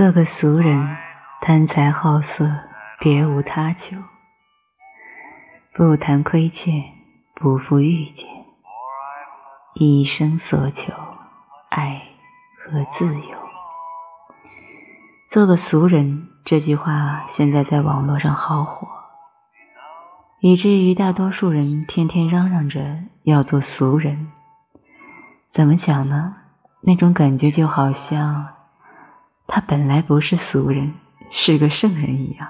做个俗人，贪财好色，别无他求。不谈亏欠，不负遇见，一生所求，爱和自由。做个俗人，这句话现在在网络上好火，以至于大多数人天天嚷嚷着要做俗人。怎么想呢？那种感觉就好像。他本来不是俗人，是个圣人一样，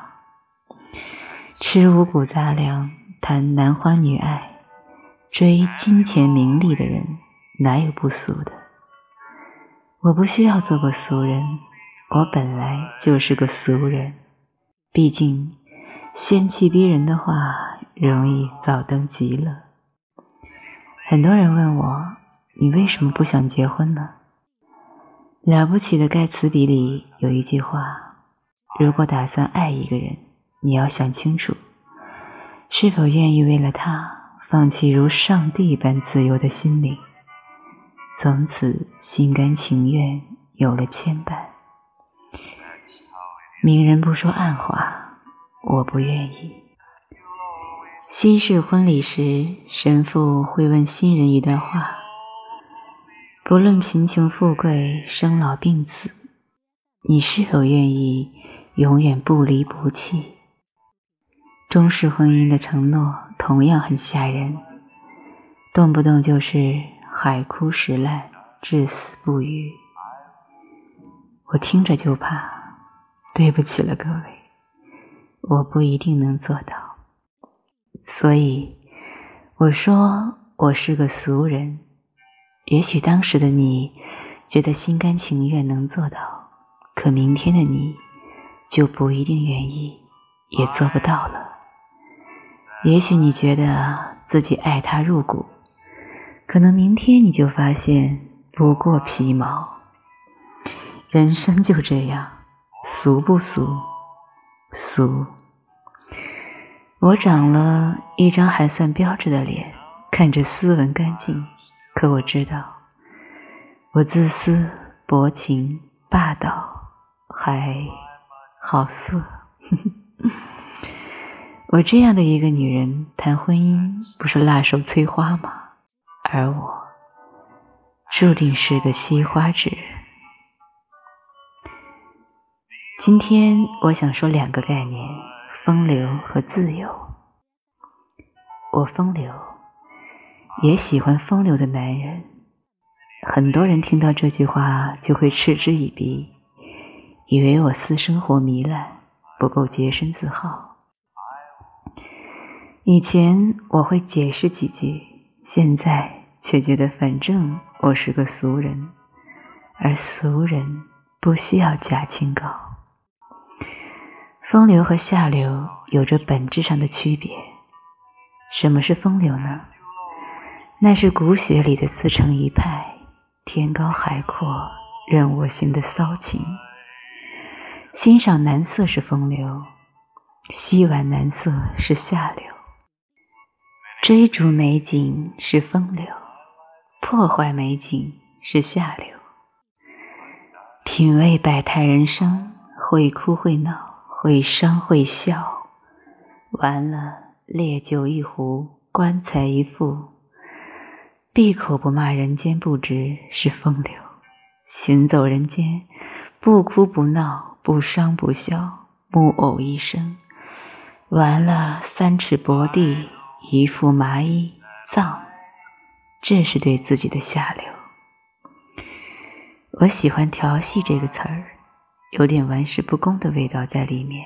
吃五谷杂粮，谈男欢女爱，追金钱名利的人，哪有不俗的？我不需要做个俗人，我本来就是个俗人。毕竟，仙气逼人的话，容易早登极乐。很多人问我，你为什么不想结婚呢？了不起的盖茨比里有一句话：“如果打算爱一个人，你要想清楚，是否愿意为了他放弃如上帝般自由的心灵，从此心甘情愿有了牵绊。”明人不说暗话，我不愿意。西式婚礼时，神父会问新人一段话。不论贫穷富贵、生老病死，你是否愿意永远不离不弃？中式婚姻的承诺同样很吓人，动不动就是海枯石烂、至死不渝。我听着就怕，对不起了各位，我不一定能做到。所以我说，我是个俗人。也许当时的你觉得心甘情愿能做到，可明天的你就不一定愿意，也做不到了。也许你觉得自己爱他入骨，可能明天你就发现不过皮毛。人生就这样，俗不俗？俗。我长了一张还算标致的脸，看着斯文干净。可我知道，我自私、薄情、霸道，还好色。我这样的一个女人谈婚姻，不是辣手摧花吗？而我注定是个惜花之人。今天我想说两个概念：风流和自由。我风流。也喜欢风流的男人。很多人听到这句话就会嗤之以鼻，以为我私生活糜烂，不够洁身自好。以前我会解释几句，现在却觉得反正我是个俗人，而俗人不需要假清高。风流和下流有着本质上的区别。什么是风流呢？那是骨血里的自成一派，天高海阔任我行的骚情。欣赏男色是风流，吸玩男色是下流。追逐美景是风流，破坏美景是下流。品味百态人生，会哭会闹，会伤会笑。完了，烈酒一壶，棺材一副。闭口不骂人间不值是风流，行走人间不哭不闹不伤不笑木偶一生，完了三尺薄地一副麻衣葬，这是对自己的下流。我喜欢调戏这个词儿，有点玩世不恭的味道在里面。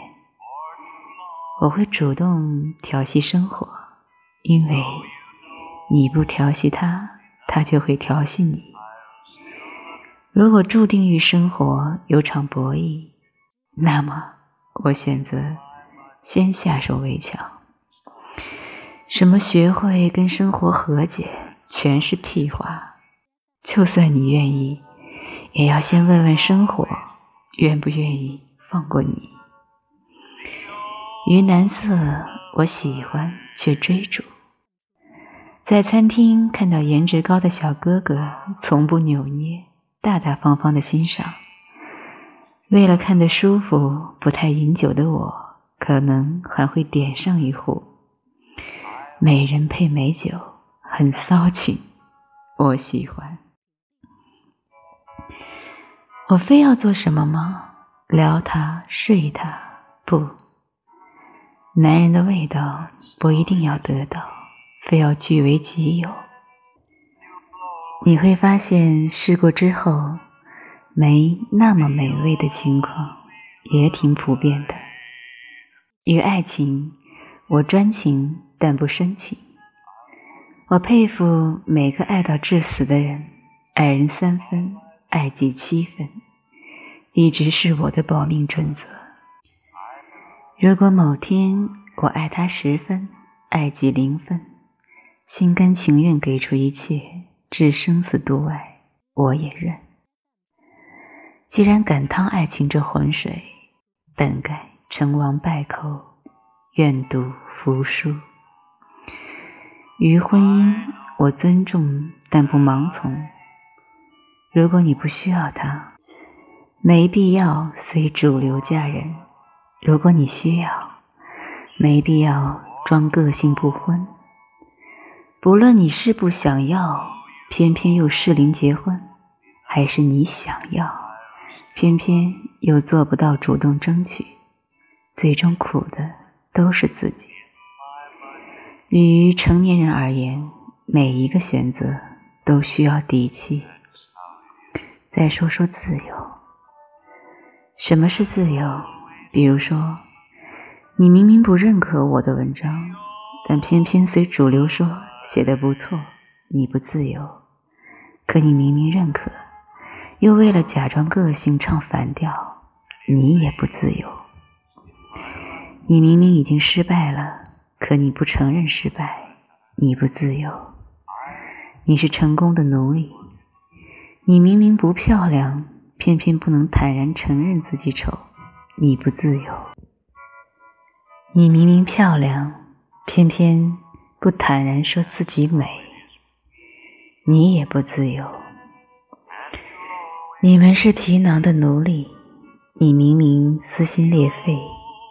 我会主动调戏生活，因为。你不调戏他，他就会调戏你。如果注定与生活有场博弈，那么我选择先下手为强。什么学会跟生活和解，全是屁话。就算你愿意，也要先问问生活，愿不愿意放过你。于男色，我喜欢却追逐。在餐厅看到颜值高的小哥哥，从不扭捏，大大方方的欣赏；为了看得舒服，不太饮酒的我，可能还会点上一壶。美人配美酒，很骚情，我喜欢。我非要做什么吗？撩他，睡他？不。男人的味道不一定要得到，非要据为己有。你会发现，试过之后，没那么美味的情况也挺普遍的。与爱情，我专情但不深情。我佩服每个爱到至死的人，爱人三分，爱己七分，一直是我的保命准则。如果某天我爱他十分，爱己零分，心甘情愿给出一切，置生死度外，我也认。既然敢趟爱情这浑水，本该成王败寇，愿赌服输。于婚姻，我尊重但不盲从。如果你不需要他，没必要随主流嫁人。如果你需要，没必要装个性不婚。不论你是不想要，偏偏又适龄结婚，还是你想要，偏偏又做不到主动争取，最终苦的都是自己。于成年人而言，每一个选择都需要底气。再说说自由，什么是自由？比如说，你明明不认可我的文章，但偏偏随主流说写的不错，你不自由。可你明明认可，又为了假装个性唱反调，你也不自由。你明明已经失败了，可你不承认失败，你不自由。你是成功的奴隶。你明明不漂亮，偏偏不能坦然承认自己丑。你不自由，你明明漂亮，偏偏不坦然说自己美，你也不自由。你们是皮囊的奴隶，你明明撕心裂肺，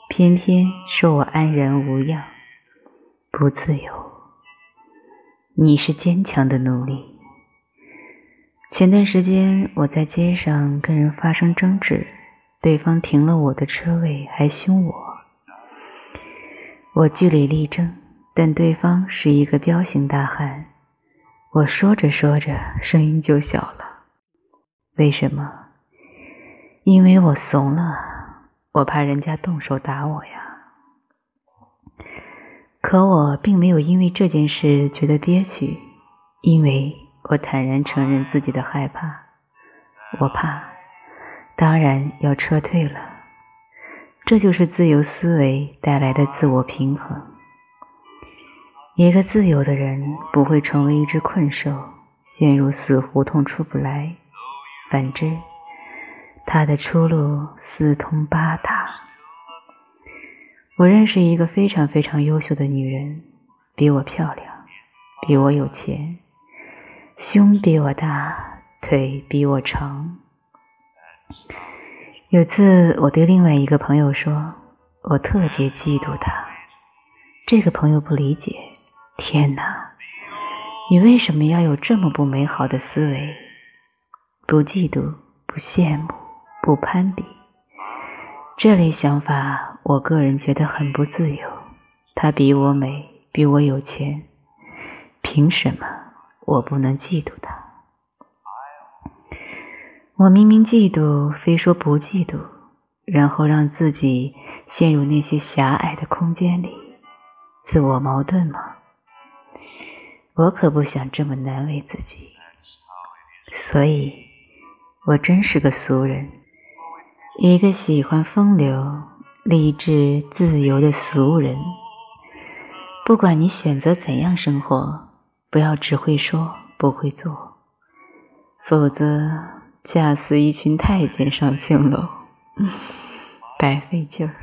偏偏说我安然无恙，不自由。你是坚强的奴隶。前段时间我在街上跟人发生争执。对方停了我的车位，还凶我。我据理力争，但对方是一个彪形大汉。我说着说着，声音就小了。为什么？因为我怂了，我怕人家动手打我呀。可我并没有因为这件事觉得憋屈，因为我坦然承认自己的害怕。我怕。当然要撤退了，这就是自由思维带来的自我平衡。一个自由的人不会成为一只困兽，陷入死胡同出不来。反之，他的出路四通八达。我认识一个非常非常优秀的女人，比我漂亮，比我有钱，胸比我大，腿比我长。有次，我对另外一个朋友说：“我特别嫉妒他。”这个朋友不理解：“天哪，你为什么要有这么不美好的思维？不嫉妒，不羡慕，不攀比，这类想法，我个人觉得很不自由。他比我美，比我有钱，凭什么我不能嫉妒他？”我明明嫉妒，非说不嫉妒，然后让自己陷入那些狭隘的空间里，自我矛盾吗？我可不想这么难为自己，所以，我真是个俗人，一个喜欢风流、励志、自由的俗人。不管你选择怎样生活，不要只会说不会做，否则。恰似一群太监上青楼，白费劲儿。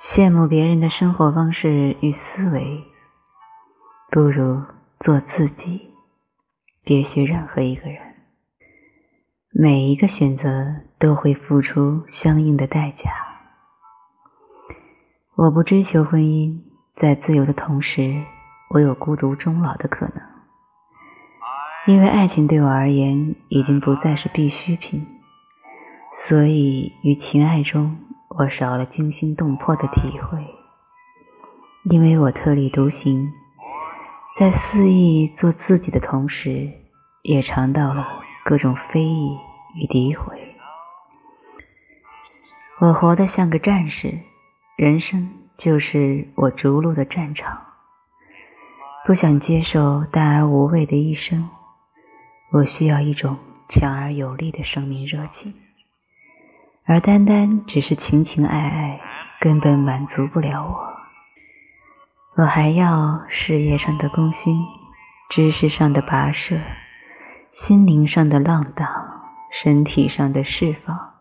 羡慕别人的生活方式与思维，不如做自己。别学任何一个人。每一个选择都会付出相应的代价。我不追求婚姻，在自由的同时，我有孤独终老的可能。因为爱情对我而言已经不再是必需品，所以于情爱中，我少了惊心动魄的体会。因为我特立独行，在肆意做自己的同时，也尝到了各种非议与诋毁。我活得像个战士，人生就是我逐鹿的战场。不想接受淡而无味的一生。我需要一种强而有力的生命热情，而单单只是情情爱爱，根本满足不了我。我还要事业上的功勋，知识上的跋涉，心灵上的浪荡，身体上的释放，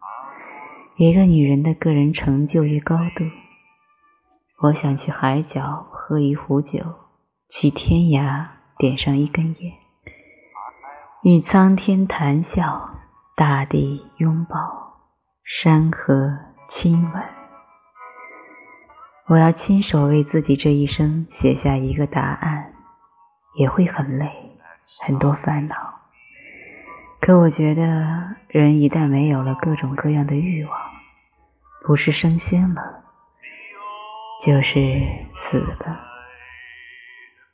一个女人的个人成就与高度。我想去海角喝一壶酒，去天涯点上一根烟。与苍天谈笑，大地拥抱，山河亲吻。我要亲手为自己这一生写下一个答案，也会很累，很多烦恼。可我觉得，人一旦没有了各种各样的欲望，不是升仙了，就是死了。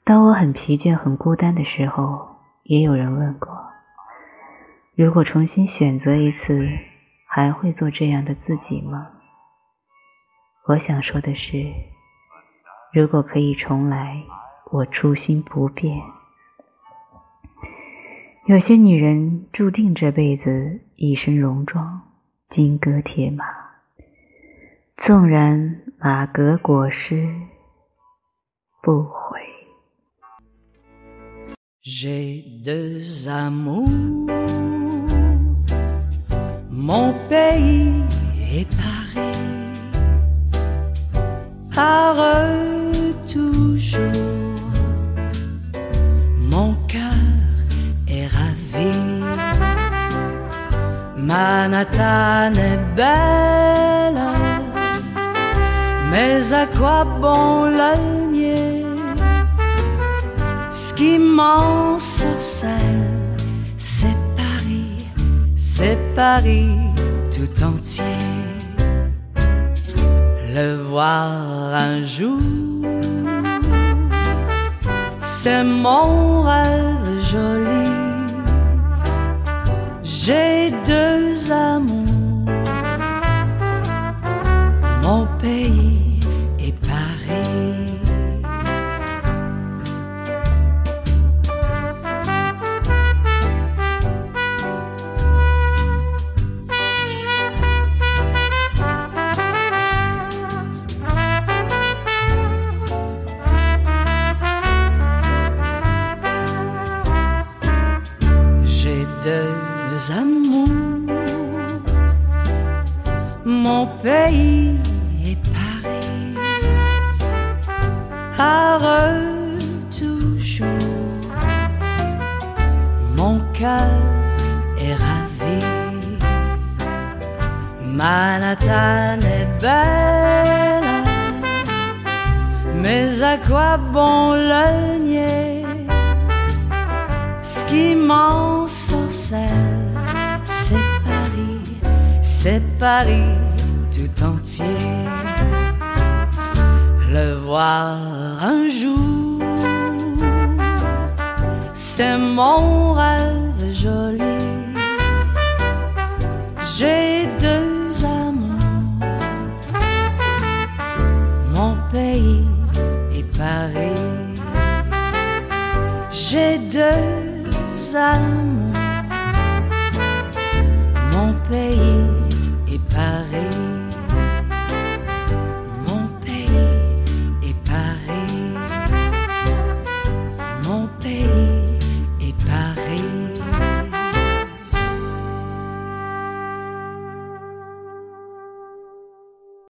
当我很疲倦、很孤单的时候。也有人问过，如果重新选择一次，还会做这样的自己吗？我想说的是，如果可以重来，我初心不变。有些女人注定这辈子一身戎装，金戈铁马，纵然马革裹尸，不悔。Mon pays est Paris, par eux toujours, mon cœur est ravi. Manhattan est belle, mais à quoi bon le qui m'ensorcelle, c'est Paris, c'est Paris tout entier. Le voir un jour, c'est mon rêve joli. J'ai deux pays est Paris, par eux toujours, mon cœur est ravi. Manhattan est belle, mais à quoi bon le nier? Ce qui m'ensorcelle, c'est Paris, c'est Paris tout entier. Le voir un jour, c'est mon rêve joli. J'ai deux amours, mon pays est Paris. J'ai deux amours